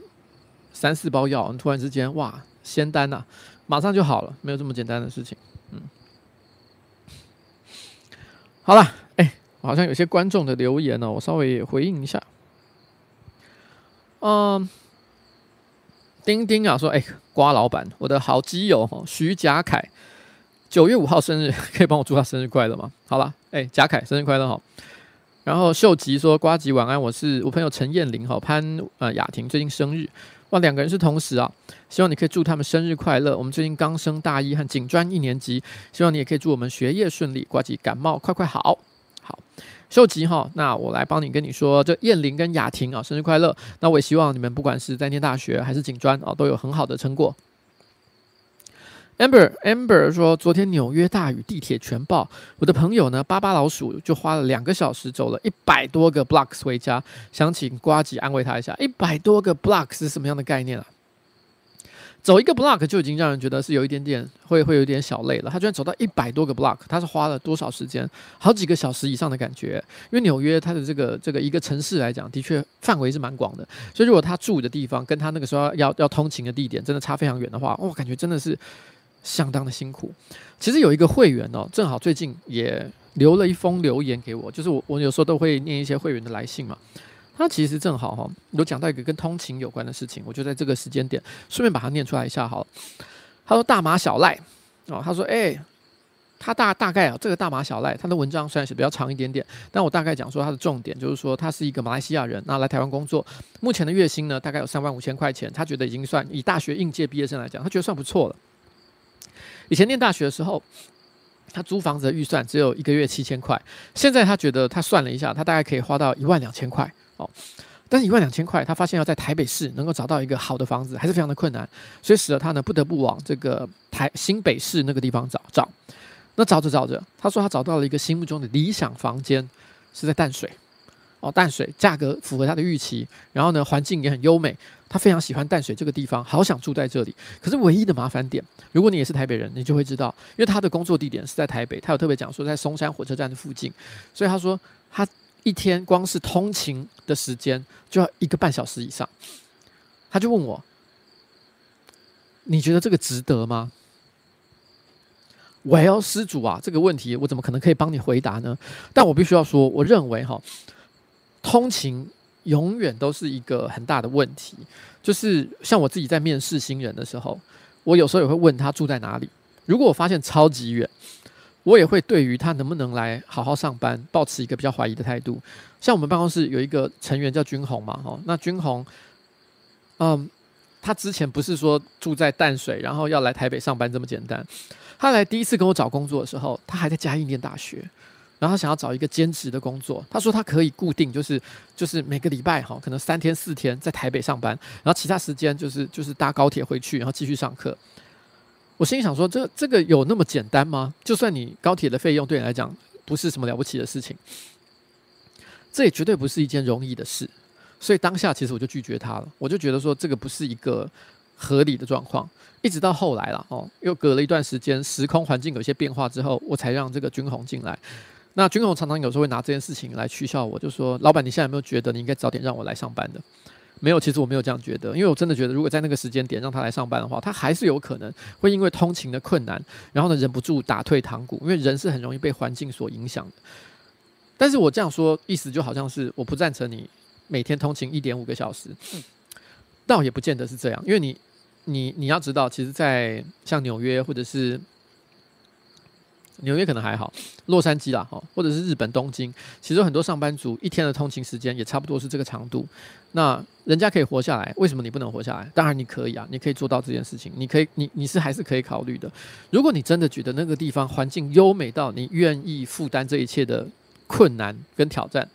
三四包药，你突然之间哇，仙丹呐、啊，马上就好了，没有这么简单的事情。嗯，好了，哎、好像有些观众的留言呢、我稍微回应一下。嗯，丁丁啊说，哎、瓜老板，我的好基友徐甲凯，九月五号生日，可以帮我祝他生日快乐吗？好了，哎、欸，甲凯生日快乐哈。然后秀吉说，瓜吉晚安，我是我朋友陈燕玲哈，潘呃雅婷最近生日。哇，两个人是同时啊！希望你可以祝他们生日快乐。我们最近刚升大一和警专一年级，希望你也可以祝我们学业顺利，挂机感冒快快好。好，秀吉哈，那我来帮你跟你说，这燕玲跟雅婷啊，生日快乐。那我也希望你们不管是在念大学还是警专啊，都有很好的成果。Amber Amber 说，昨天纽约大雨，地铁全爆。我的朋友呢，巴巴老鼠就花了两个小时，走了一百多个 blocks 回家。想请瓜吉安慰他一下，一百多个 blocks 是什么样的概念啊？走一个 block 就已经让人觉得是有一点点会会有点小累了。他居然走到一百多个 block，他是花了多少时间？好几个小时以上的感觉。因为纽约它的这个这个一个城市来讲，的确范围是蛮广的。所以如果他住的地方跟他那个时候要要通勤的地点真的差非常远的话，我感觉真的是。相当的辛苦。其实有一个会员哦，正好最近也留了一封留言给我，就是我我有时候都会念一些会员的来信嘛。他其实正好哈，有讲到一个跟通勤有关的事情，我就在这个时间点顺便把它念出来一下好了。他说大马小赖哦，他说哎、他大大概啊，这个大马小赖他的文章虽然是比较长一点点，但我大概讲说他的重点就是说他是一个马来西亚人，那来台湾工作，目前的月薪呢大概有三万五千块钱，他觉得已经算以大学应届毕业生来讲，他觉得算不错了。以前念大学的时候。他租房子的预算只有一个月七千块，现在他觉得他算了一下，他大概可以花到一万两千块哦。但是，一万两千块，他发现要在台北市能够找到一个好的房子，还是非常的困难，所以使得他呢不得不往这个台新北市那个地方找找。那找着找着，他说他找到了一个心目中的理想房间，是在淡水。哦，淡水价格符合他的预期，然后呢，环境也很优美，他非常喜欢淡水这个地方，好想住在这里。可是唯一的麻烦点，如果你也是台北人，你就会知道，因为他的工作地点是在台北，他有特别讲说在松山火车站的附近，所以他说他一天光是通勤的时间就要一个半小时以上。他就问我，你觉得这个值得吗？喂，施主啊，这个问题我怎么可能可以帮你回答呢？但我必须要说，我认为哈。通勤永远都是一个很大的问题，就是像我自己在面试新人的时候，我有时候也会问他住在哪里。如果我发现超级远，我也会对于他能不能来好好上班，抱持一个比较怀疑的态度。像我们办公室有一个成员叫军宏嘛，哈，那军宏，嗯，他之前不是说住在淡水，然后要来台北上班这么简单。他来第一次跟我找工作的时候，他还在嘉义念大学。然后他想要找一个兼职的工作，他说他可以固定，就是就是每个礼拜哈，可能三天四天在台北上班，然后其他时间就是就是搭高铁回去，然后继续上课。我心里想说，这这个有那么简单吗？就算你高铁的费用对你来讲不是什么了不起的事情，这也绝对不是一件容易的事。所以当下其实我就拒绝他了，我就觉得说这个不是一个合理的状况。一直到后来了哦，又隔了一段时间，时空环境有些变化之后，我才让这个军宏进来。那军宏常常有时候会拿这件事情来取笑我，就说：“老板，你现在有没有觉得你应该早点让我来上班的？”没有，其实我没有这样觉得，因为我真的觉得，如果在那个时间点让他来上班的话，他还是有可能会因为通勤的困难，然后呢忍不住打退堂鼓，因为人是很容易被环境所影响的。但是我这样说，意思就好像是我不赞成你每天通勤一点五个小时，倒也不见得是这样，因为你，你，你要知道，其实，在像纽约或者是。纽约可能还好，洛杉矶啦，哈，或者是日本东京，其实很多上班族一天的通勤时间也差不多是这个长度。那人家可以活下来，为什么你不能活下来？当然你可以啊，你可以做到这件事情，你可以，你你是还是可以考虑的。如果你真的觉得那个地方环境优美到你愿意负担这一切的困难跟挑战，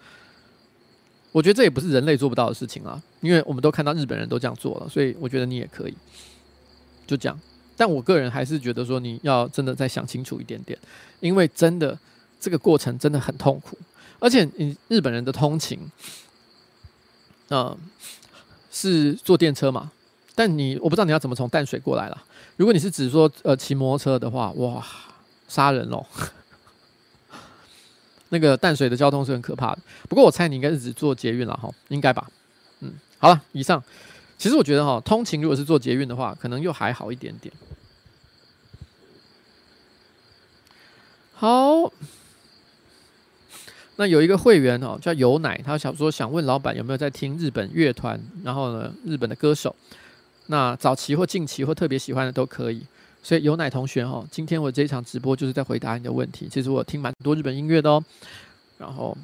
我觉得这也不是人类做不到的事情啊，因为我们都看到日本人都这样做了，所以我觉得你也可以，就这样。但我个人还是觉得说，你要真的再想清楚一点点，因为真的这个过程真的很痛苦，而且你日本人的通勤，啊、是坐电车嘛？但你我不知道你要怎么从淡水过来了。如果你是指说呃骑摩托车的话，哇，杀人喽！那个淡水的交通是很可怕的。不过我猜你应该是只坐捷运了哈，应该吧？嗯，好了，以上。其实我觉得哈，通勤如果是坐捷运的话，可能又还好一点点。好，那有一个会员哦，叫有奶，他想说想问老板有没有在听日本乐团，然后呢，日本的歌手，那早期或近期或特别喜欢的都可以。所以有奶同学哈，今天我这一场直播就是在回答你的问题。其实我听蛮多日本音乐的哦，然后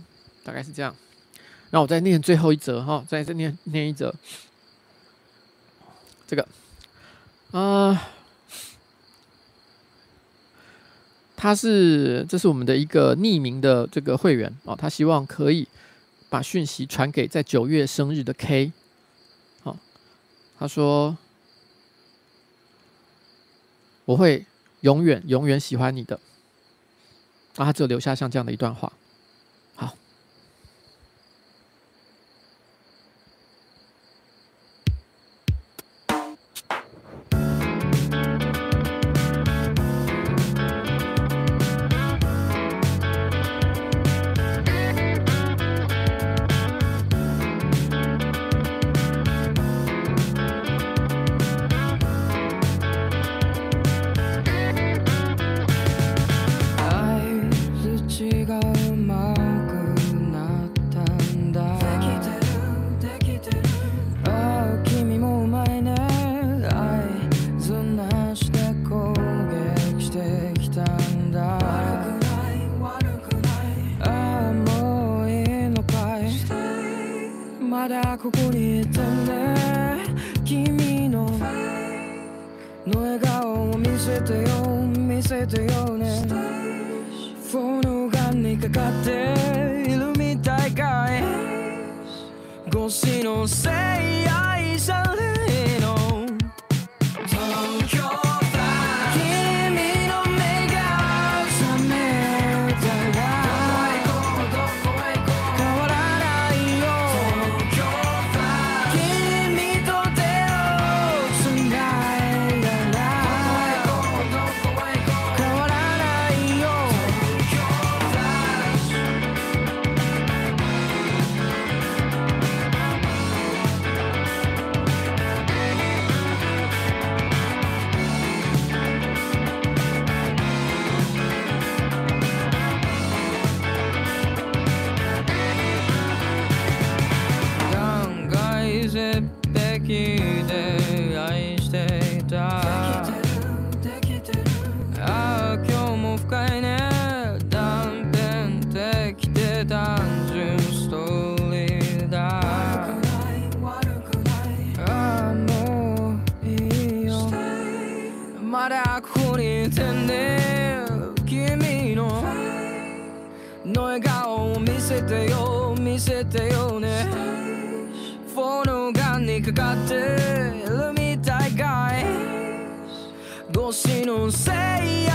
大概是这样。那我再念最后一则哈，再再念念一则。这个，啊、他是这是我们的一个匿名的这个会员啊、他希望可以把讯息传给在九月生日的 K，好、他说我会永远永远喜欢你的，啊，他只有留下像这样的一段话。てね君の。の笑顔を見せてよ見せてよね。フォルガンにかかってるみたいかい越しのせい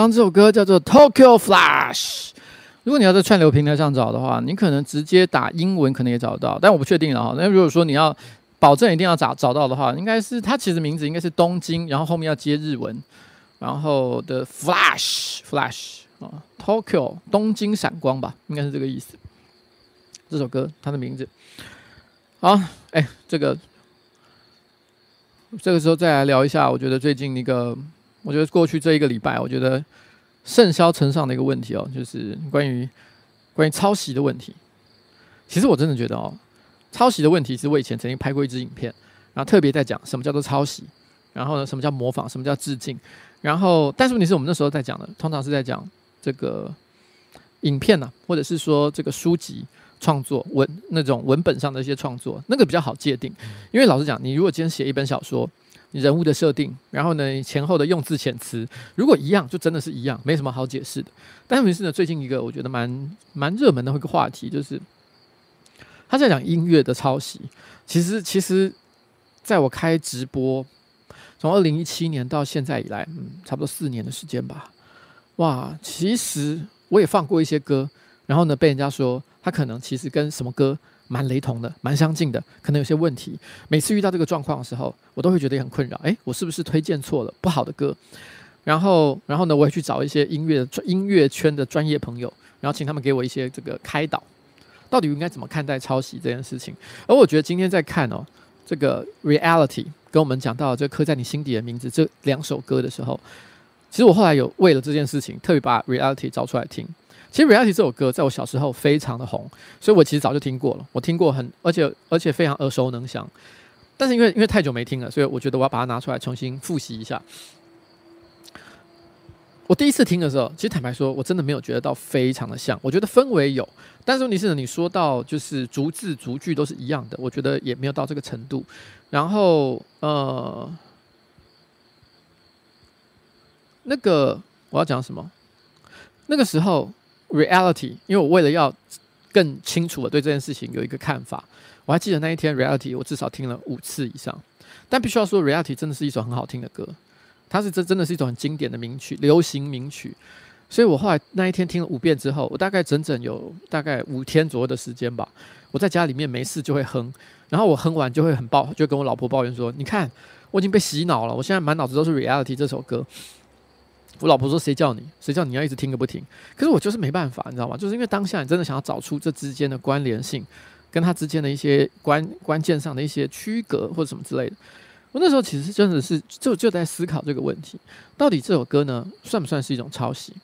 刚这首歌叫做《Tokyo Flash》。如果你要在串流平台上找的话，你可能直接打英文，可能也找得到，但我不确定了哈。那如果说你要保证一定要找找到的话，应该是它其实名字应该是东京，然后后面要接日文，然后的 Flash Flash 啊，Tokyo 东京闪光吧，应该是这个意思。这首歌它的名字。好，哎，这个这个时候再来聊一下，我觉得最近一个。我觉得过去这一个礼拜，我觉得甚嚣尘上的一个问题哦，就是关于关于抄袭的问题。其实我真的觉得哦，抄袭的问题是我以前曾经拍过一支影片，然后特别在讲什么叫做抄袭，然后呢，什么叫模仿，什么叫致敬。然后，但是问题是我们那时候在讲的，通常是在讲这个影片呢、或者是说这个书籍创作文那种文本上的一些创作，那个比较好界定。因为老实讲，你如果今天写一本小说，人物的设定，然后呢，前后的用字遣词，如果一样，就真的是一样，没什么好解释的。但是呢，最近一个我觉得蛮蛮热门的一个话题，就是他在讲音乐的抄袭。其实，其实在我开直播，从二零一七年到现在以来，嗯，差不多四年的时间吧。哇，其实我也放过一些歌，然后呢，被人家说他可能其实跟什么歌蛮雷同的，蛮相近的，可能有些问题。每次遇到这个状况的时候，我都会觉得很困扰。诶，我是不是推荐错了不好的歌？然后，然后呢，我也去找一些音乐音乐圈的专业朋友，然后请他们给我一些这个开导，到底应该怎么看待抄袭这件事情。而我觉得今天在看哦，这个 Reality 跟我们讲到这刻在你心底的名字这两首歌的时候，其实我后来有为了这件事情特别把 Reality 找出来听。其实《Reality》这首歌在我小时候非常的红，所以我其实早就听过了。我听过很，而且而且非常耳熟能详。但是因为因为太久没听了，所以我觉得我要把它拿出来重新复习一下。我第一次听的时候，其实坦白说，我真的没有觉得到非常的像。我觉得氛围有，但是问题是，你说到就是逐字逐句都是一样的，我觉得也没有到这个程度。然后呃，那个我要讲什么？那个时候。Reality，因为我为了要更清楚的对这件事情有一个看法，我还记得那一天 Reality 我至少听了五次以上。但必须要说，Reality 真的是一首很好听的歌，它是真真的是一种很经典的名曲，流行名曲。所以我后来那一天听了五遍之后，我大概整整有大概五天左右的时间吧，我在家里面没事就会哼，然后我哼完就会很抱，就跟我老婆抱怨说：“你看，我已经被洗脑了，我现在满脑子都是 Reality 这首歌。”我老婆说：“谁叫你？谁叫你要一直听个不停？”可是我就是没办法，你知道吗？就是因为当下你真的想要找出这之间的关联性，跟它之间的一些关关键上的一些区隔或者什么之类的。我那时候其实真的是就就在思考这个问题：到底这首歌呢，算不算是一种抄袭？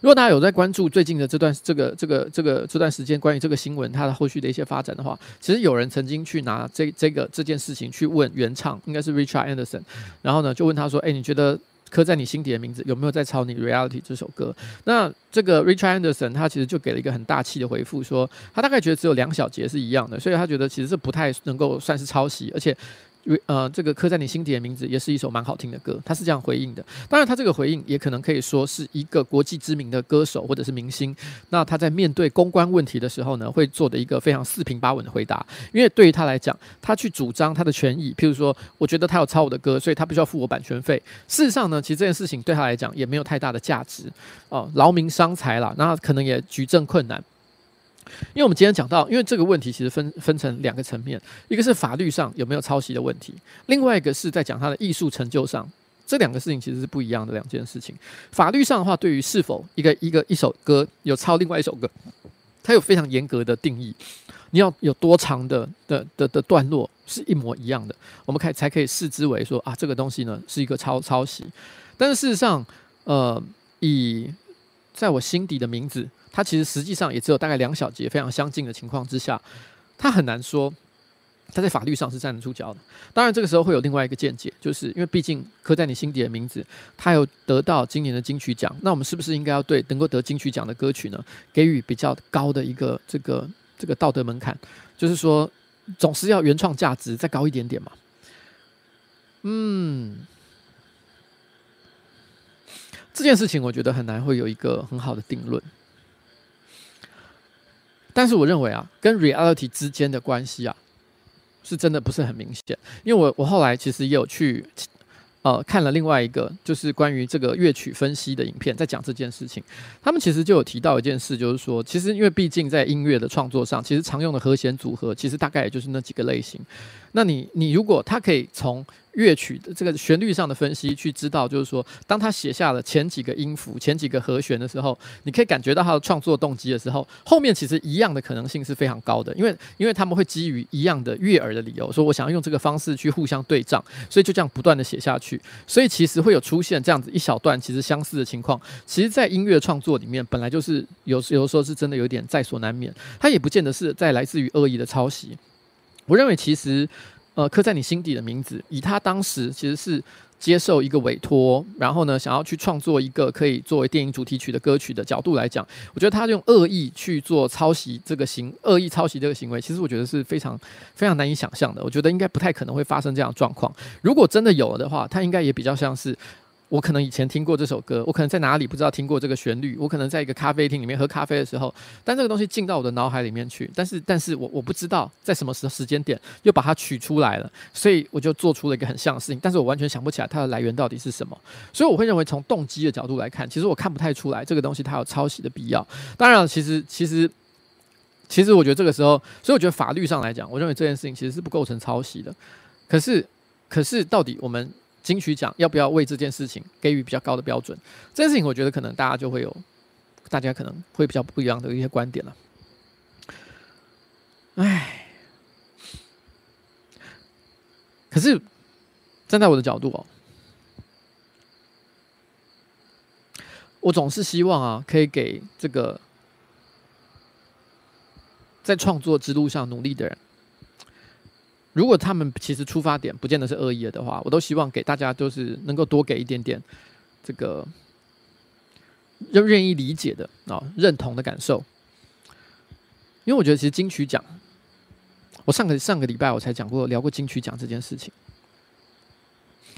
如果大家有在关注最近的这段这个这个这个这段时间关于这个新闻它的后续的一些发展的话，其实有人曾经去拿这这个这件事情去问原唱，应该是 Richard Anderson，然后呢就问他说：“哎，你觉得？”刻在你心底的名字有没有在抄你《Reality》这首歌？那这个 Richard Anderson 他其实就给了一个很大气的回复，说他大概觉得只有两小节是一样的，所以他觉得其实这不太能够算是抄袭，而且。呃，这个刻在你心底的名字也是一首蛮好听的歌，他是这样回应的。当然，他这个回应也可能可以说是一个国际知名的歌手或者是明星，那他在面对公关问题的时候呢，会做的一个非常四平八稳的回答。因为对于他来讲，他去主张他的权益，譬如说，我觉得他有抄我的歌，所以他必须要付我版权费。事实上呢，其实这件事情对他来讲也没有太大的价值哦，劳民伤财啦，那可能也举证困难。因为我们今天讲到，因为这个问题其实分分成两个层面，一个是法律上有没有抄袭的问题，另外一个是在讲它的艺术成就上，这两个事情其实是不一样的两件事情。法律上的话，对于是否一个一个一首歌有抄另外一首歌，它有非常严格的定义，你要有多长的的的的段落是一模一样的，我们可以才可以视之为说啊，这个东西呢是一个抄抄袭。但是事实上，呃，以在我心底的名字。它其实实际上也只有大概两小节非常相近的情况之下，它很难说它在法律上是站得住脚的。当然，这个时候会有另外一个见解，就是因为毕竟刻在你心底的名字，它有得到今年的金曲奖，那我们是不是应该要对能够得金曲奖的歌曲呢，给予比较高的一个这个这个道德门槛？就是说，总是要原创价值再高一点点嘛。嗯，这件事情我觉得很难会有一个很好的定论。但是我认为啊，跟 reality 之间的关系啊，是真的不是很明显。因为我我后来其实也有去呃看了另外一个就是关于这个乐曲分析的影片，在讲这件事情。他们其实就有提到一件事，就是说，其实因为毕竟在音乐的创作上，其实常用的和弦组合，其实大概也就是那几个类型。那你你如果他可以从乐曲的这个旋律上的分析，去知道，就是说，当他写下了前几个音符、前几个和弦的时候，你可以感觉到他的创作动机的时候，后面其实一样的可能性是非常高的，因为因为他们会基于一样的悦耳的理由，说我想要用这个方式去互相对仗，所以就这样不断的写下去，所以其实会有出现这样子一小段其实相似的情况，其实，在音乐创作里面本来就是有有时候是真的有点在所难免，它也不见得是在来自于恶意的抄袭，我认为其实。呃，刻在你心底的名字，以他当时其实是接受一个委托，然后呢，想要去创作一个可以作为电影主题曲的歌曲的角度来讲，我觉得他用恶意去做抄袭这个行，恶意抄袭这个行为，其实我觉得是非常非常难以想象的。我觉得应该不太可能会发生这样的状况。如果真的有了的话，他应该也比较像是。我可能以前听过这首歌，我可能在哪里不知道听过这个旋律，我可能在一个咖啡厅里面喝咖啡的时候，但这个东西进到我的脑海里面去，但是，但是我我不知道在什么时时间点又把它取出来了，所以我就做出了一个很像的事情，但是我完全想不起来它的来源到底是什么，所以我会认为从动机的角度来看，其实我看不太出来这个东西它有抄袭的必要。当然，其实其实。其实我觉得这个时候，所以我觉得法律上来讲，我认为这件事情其实是不构成抄袭的。可是，可是到底我们金曲奖要不要为这件事情给予比较高的标准？这件事情，我觉得可能大家就会有，大家可能会比较不一样的一些观点了。唉，可是站在我的角度哦，我总是希望啊，可以给这个。在创作之路上努力的人，如果他们其实出发点不见得是恶意的话，我都希望给大家都是能够多给一点点这个愿愿意理解的啊认同的感受。因为我觉得其实金曲奖，我上个上个礼拜我才讲过聊过金曲奖这件事情。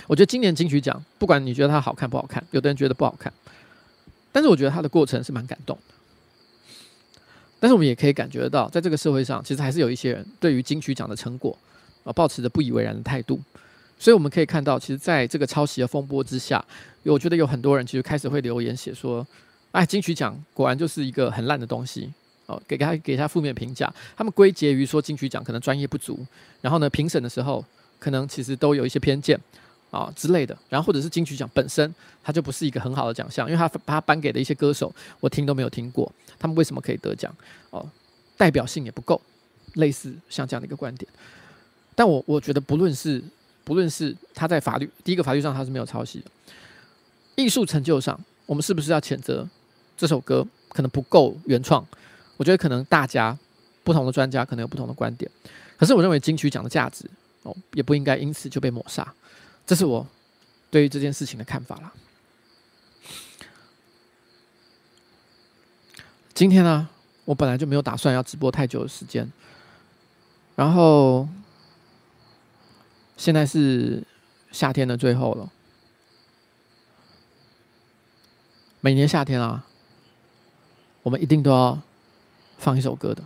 我觉得今年金曲奖，不管你觉得它好看不好看，有的人觉得不好看，但是我觉得它的过程是蛮感动的。但是我们也可以感觉得到，在这个社会上，其实还是有一些人对于金曲奖的成果啊，抱持着不以为然的态度。所以我们可以看到，其实在这个抄袭的风波之下，我觉得有很多人其实开始会留言写说：“哎，金曲奖果然就是一个很烂的东西哦，给他给他负面评价。”他们归结于说金曲奖可能专业不足，然后呢，评审的时候可能其实都有一些偏见。啊之类的，然后或者是金曲奖本身，它就不是一个很好的奖项，因为它把它颁给的一些歌手，我听都没有听过，他们为什么可以得奖？哦，代表性也不够，类似像这样的一个观点。但我我觉得，不论是不论是他在法律第一个法律上他是没有抄袭的，艺术成就上，我们是不是要谴责这首歌可能不够原创？我觉得可能大家不同的专家可能有不同的观点，可是我认为金曲奖的价值哦，也不应该因此就被抹杀。这是我对于这件事情的看法啦。今天呢，我本来就没有打算要直播太久的时间，然后现在是夏天的最后了。每年夏天啊，我们一定都要放一首歌的。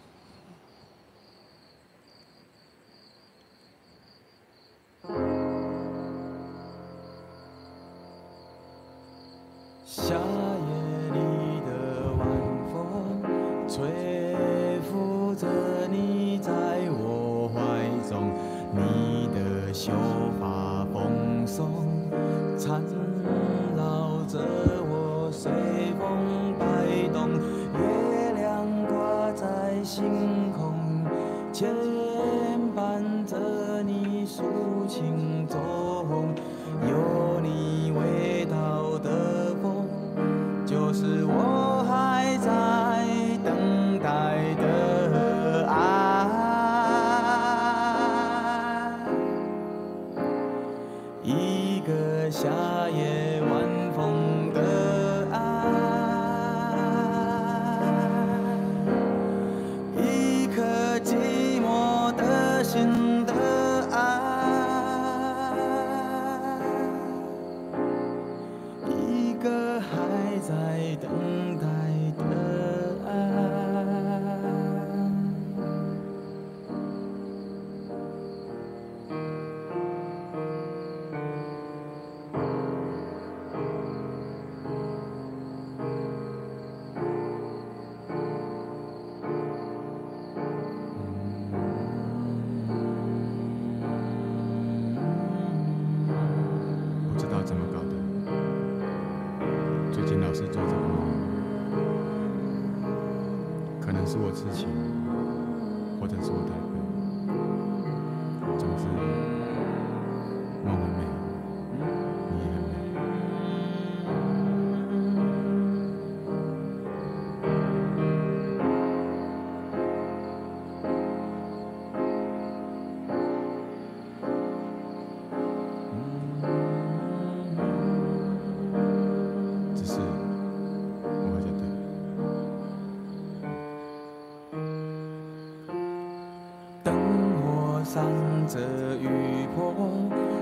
的雨破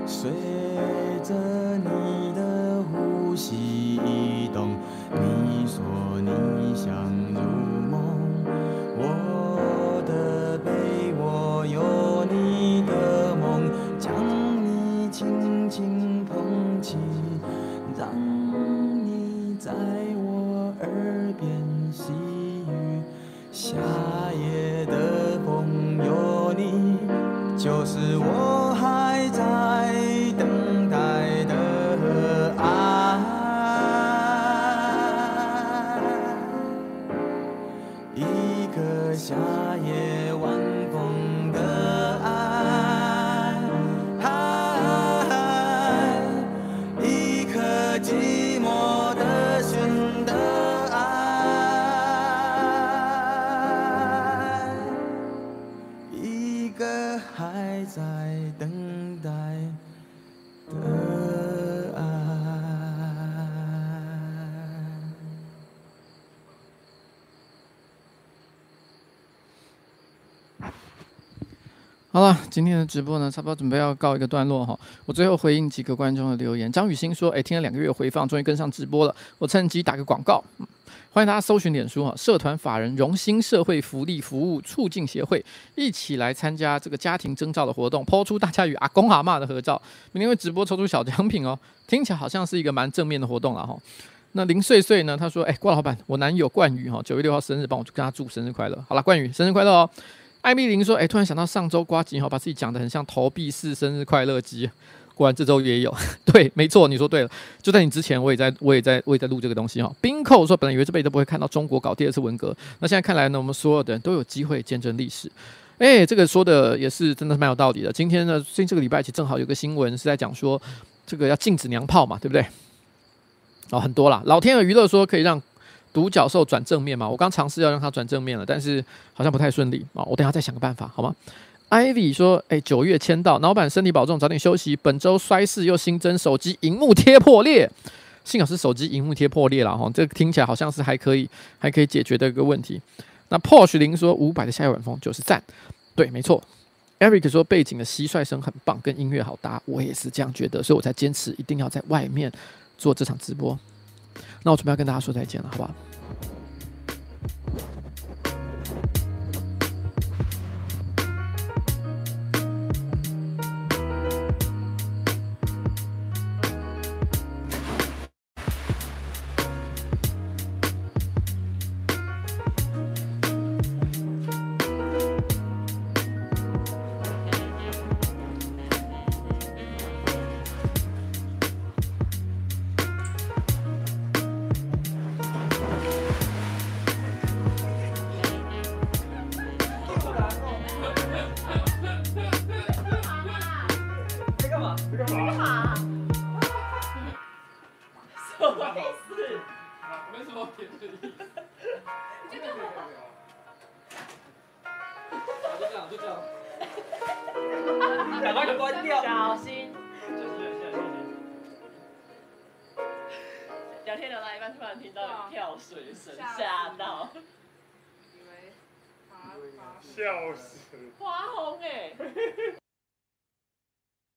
碎好了，今天的直播呢，差不多准备要告一个段落哈。我最后回应几个观众的留言。张雨欣说：“哎，听了两个月回放，终于跟上直播了。我趁机打个广告，欢迎大家搜寻脸书哈，社团法人荣兴社会福利服务促进协会，一起来参加这个家庭征兆的活动抛出大家与阿公阿嬷的合照。明天会直播抽出小奖品哦，听起来好像是一个蛮正面的活动了哈。那林碎碎呢？他说：哎，郭老板，我男友冠宇哈，九月六号生日，帮我跟他祝生日快乐。好了，冠宇生日快乐哦。”艾米琳说：“哎，突然想到上周瓜吉哈把自己讲得很像投币式生日快乐机，果然这周也有。对，没错，你说对了。就在你之前，我也在，我也在，我也在录这个东西哈。冰扣说，本来以为这辈子都不会看到中国搞第二次文革，那现在看来呢，我们所有的人都有机会见证历史。哎，这个说的也是真的蛮有道理的。今天呢，最近这个礼拜其实正好有个新闻是在讲说，这个要禁止娘炮嘛，对不对？哦，很多啦。老天鹅娱乐说可以让。”独角兽转正面嘛？我刚尝试要让它转正面了，但是好像不太顺利啊！我等下再想个办法，好吗？Ivy 说：“哎，九月签到，老板身体保重，早点休息。本周衰事又新增，手机荧幕贴破裂，幸好是手机荧幕贴破裂了哈，这听起来好像是还可以，还可以解决的一个问题。那 Porsche 零说五百的夏夜晚风就是赞，对，没错。Eric 说背景的蟋蟀声很棒，跟音乐好搭，我也是这样觉得，所以我才坚持一定要在外面做这场直播。那我准备要跟大家说再见了，好不好？